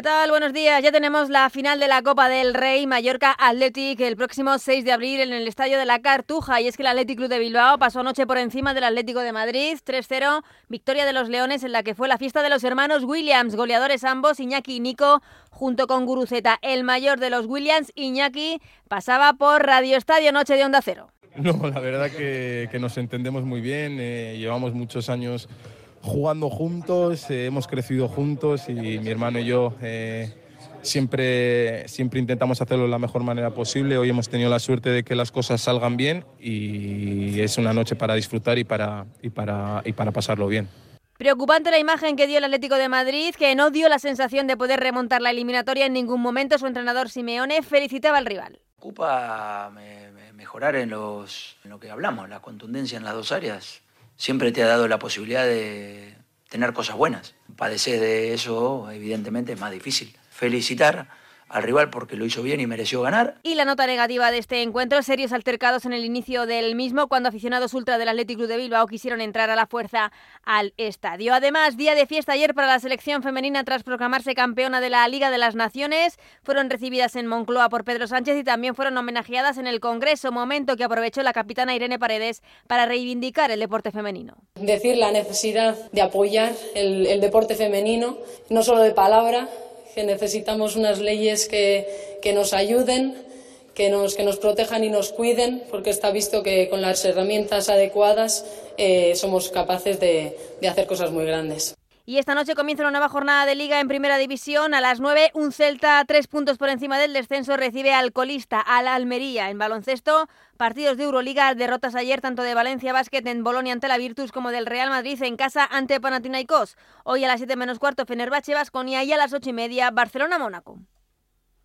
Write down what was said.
¿Qué tal? Buenos días. Ya tenemos la final de la Copa del Rey Mallorca Athletic el próximo 6 de abril en el Estadio de la Cartuja. Y es que el Athletic Club de Bilbao pasó anoche por encima del Atlético de Madrid 3-0, victoria de los Leones en la que fue la fiesta de los hermanos Williams, goleadores ambos, Iñaki y Nico, junto con Guruceta. El mayor de los Williams, Iñaki, pasaba por Radio Estadio Noche de Onda Cero. No, la verdad que, que nos entendemos muy bien. Eh, llevamos muchos años jugando juntos, eh, hemos crecido juntos y mi hermano y yo eh, siempre, siempre intentamos hacerlo de la mejor manera posible. Hoy hemos tenido la suerte de que las cosas salgan bien y es una noche para disfrutar y para, y para, y para pasarlo bien. Preocupante la imagen que dio el Atlético de Madrid, que no dio la sensación de poder remontar la eliminatoria en ningún momento. Su entrenador Simeone felicitaba al rival. Ocupa mejorar en, los, en lo que hablamos, la contundencia en las dos áreas siempre te ha dado la posibilidad de tener cosas buenas. Padecer de eso, evidentemente, es más difícil. Felicitar al rival porque lo hizo bien y mereció ganar. Y la nota negativa de este encuentro, serios altercados en el inicio del mismo cuando aficionados ultra del Athletic Club de Bilbao quisieron entrar a la fuerza al estadio. Además, día de fiesta ayer para la selección femenina tras proclamarse campeona de la Liga de las Naciones. Fueron recibidas en Moncloa por Pedro Sánchez y también fueron homenajeadas en el Congreso, momento que aprovechó la capitana Irene Paredes para reivindicar el deporte femenino. Decir la necesidad de apoyar el, el deporte femenino, no solo de palabra, que necesitamos unas leyes que, que nos ayuden, que nos, que nos protejan y nos cuiden, porque está visto que con las herramientas adecuadas eh, somos capaces de, de hacer cosas muy grandes. Y esta noche comienza una nueva jornada de liga en primera división. A las 9, un Celta tres puntos por encima del descenso recibe al colista, al Almería. En baloncesto, partidos de Euroliga, derrotas ayer tanto de Valencia Basket en Bolonia ante la Virtus como del Real Madrid en casa ante Panathinaikos. Hoy a las 7 menos cuarto Fenerbahce Basconia y a las 8 y media Barcelona Mónaco.